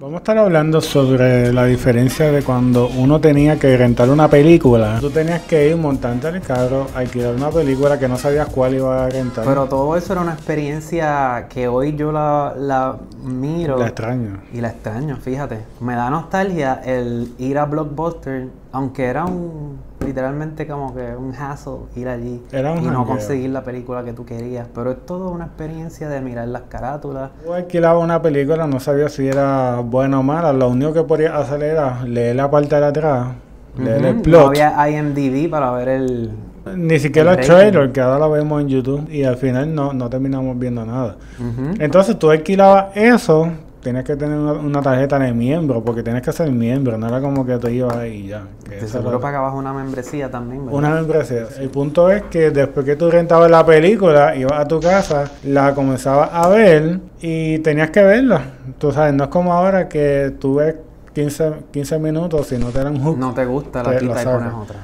Vamos a estar hablando sobre la diferencia de cuando uno tenía que rentar una película. Tú tenías que ir montando el carro, alquilar una película que no sabías cuál iba a rentar. Pero todo eso era una experiencia que hoy yo la, la miro. La extraño. Y la extraño, fíjate. Me da nostalgia el ir a Blockbuster, aunque era un literalmente como que un hassle ir allí Era un y no jangueo. conseguir la película que tú querías. Pero es toda una experiencia de mirar las carátulas. Tú alquilabas una película, no sabías si era buena o mala. Lo único que podías hacer era leer la parte de atrás, leer el plot. No había IMDb para ver el... Ni siquiera el el trailer, que ahora lo vemos en YouTube. Y al final no, no terminamos viendo nada. Entonces tú alquilabas eso, tenías que tener una, una tarjeta de miembro, porque tienes que ser miembro, no era como que tú ibas ahí y ya. que seguro era pagabas una membresía también, ¿verdad? Una membresía. El punto es que después que tú rentabas la película, ibas a tu casa, la comenzabas a ver y tenías que verla. Tú sabes, no es como ahora que tú ves 15, 15 minutos, si no te dan hook. No te gusta, la Te quita lo y pones otra.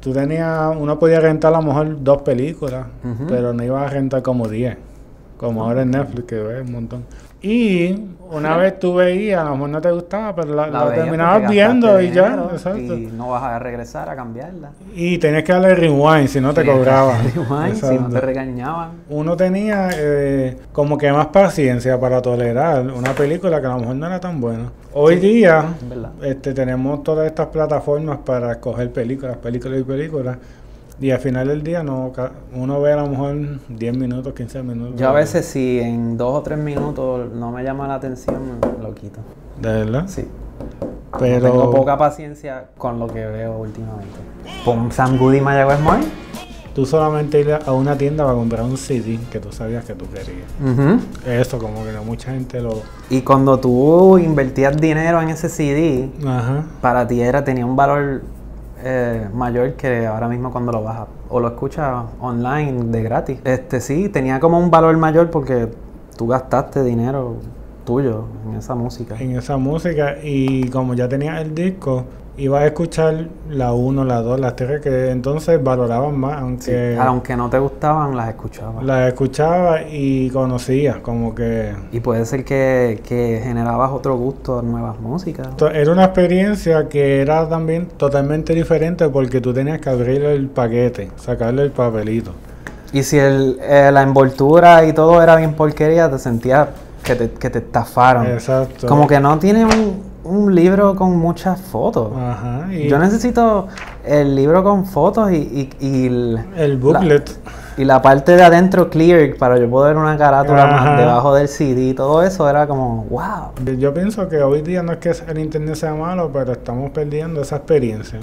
Tú tenías, uno podía rentar a lo mejor dos películas, pero no ibas a rentar como 10, como ahora en Netflix, que ves un montón. Y una vez tú veías, a lo mejor no te gustaba, pero la, terminabas viendo y ya, exacto. Y no vas a regresar a cambiarla. Y tenías que darle rewind si no te cobraban. rewind, si no te regañaban. Uno tenía eh, como que más paciencia para tolerar una película que a lo mejor no era tan buena. Hoy día Es este, tenemos todas estas plataformas para escoger películas, películas y películas. Y al final del día no, uno ve a lo mejor 10 minutos, 15 minutos. Yo a veces si en dos o tres minutos no me llama la atención, lo quito. De verdad. Sí. Pero Tengo poca paciencia con lo que veo últimamente. Pon Sam Goody Mayagüez Mall. tú solamente ir a una tienda para comprar un CD que tú sabías que tú querías. Eso como que no mucha gente lo... Y cuando tú invertías dinero en ese CD, Ajá. para ti era, tenía un valor eh, mayor que ahora mismo cuando lo bajas o lo escuchas online de gratis. Este sí, tenía como un valor mayor porque tú gastaste dinero tuyo en esa música. en esa música y como ya tenía el disco, iba a escuchar la 1, la 2, la 3 que entonces valoraban más, Sí, aunque Aunque no te gustaban, las escuchabas. la escuchaba y conocía, como que Y puede ser que, que generabas otro gusto a nuevas músicas. era una experiencia que era también totalmente diferente porque tú tenías que abrir el paquete, sacarle el papelito. Y si el, eh, la envoltura y todo era bien porquería, te sentías que te, que te estafaron. Exacto. Como que no tiene un, un libro con muchas fotos. Ajá, y Yo necesito el libro con fotos y, y, y el, el booklet. y la parte de adentro clear para yo poder una carátula más debajo del CD. Todo eso era como, wow. Yo pienso que hoy día no es que el internet sea malo, pero estamos perdiendo esa experiencia.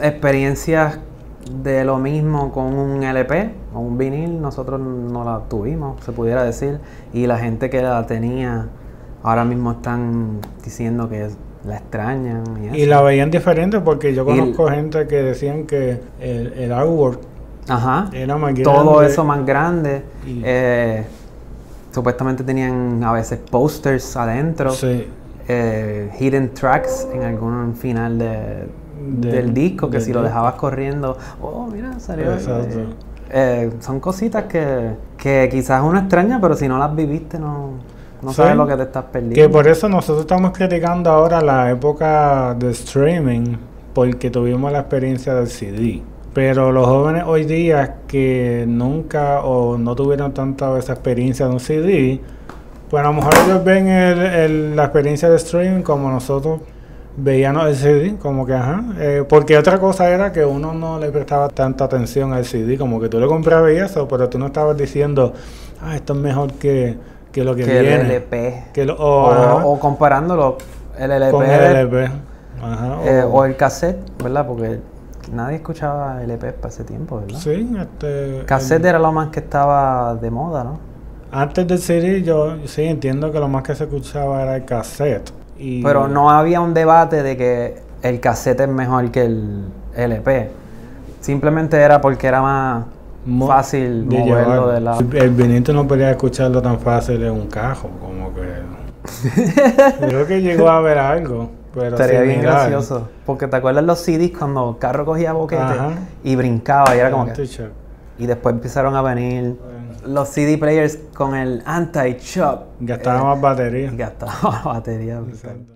Experiencias de lo mismo con un LP o un vinil, nosotros no la tuvimos, se pudiera decir. Y la gente que la tenía ahora mismo están diciendo que la extrañan. Y, Y la veían diferente porque yo conozco gente que decían que el, el artwork Ajá. era más grande. todo eso más grande. Y- Eh, supuestamente tenían a veces posters adentro, Sí. eh, hidden tracks en algún final de- De- del disco, que del si lo dejabas corriendo, oh, mira, salió. ahí". Exacto. Eh, son cositas que, que quizás uno extraña, pero si no las viviste, no, no Sí. sabes lo que te estás perdiendo. Que por eso nosotros estamos criticando ahora la época de streaming porque tuvimos la experiencia del CD. Pero los jóvenes hoy día que nunca o no tuvieron tanta esa experiencia de un CD, pues a lo mejor ellos ven el- el- la experiencia de streaming como nosotros veíamos el CD, como que ajá. Eh, porque otra cosa era que uno no le prestaba tanta atención al CD, como que tú le comprabas y eso, pero tú no estabas diciendo, ah, esto es mejor que, que lo que, que viene. el LP. Que lo- o, o, ajá, o comparándolo, el LP, con el LP. Ajá, eh, o- o el cassette, ¿verdad? Porque nadie escuchaba LP para ese tiempo, ¿verdad? Sí, este, Cassette el- era lo más que estaba de moda, ¿no? antes del CD yo sí entiendo que lo más que se escuchaba era el cassette. Y, Pero no había un debate de que el cassette es mejor que el LP. Simplemente era porque era más mo- fácil de moverlo llevar. de lado. El, vinito no podía escucharlo tan fácil en un cajo, como que... Creo que llegó a ver algo, pero Estaría bien gracioso. Porque te acuerdas los CDs cuando el carro cogía boquete Ajá. y brincaba y era como que... Y después empezaron a venir los CD players con el anti-chop. Gastaba más batería. Y gastaba batería. Exacto.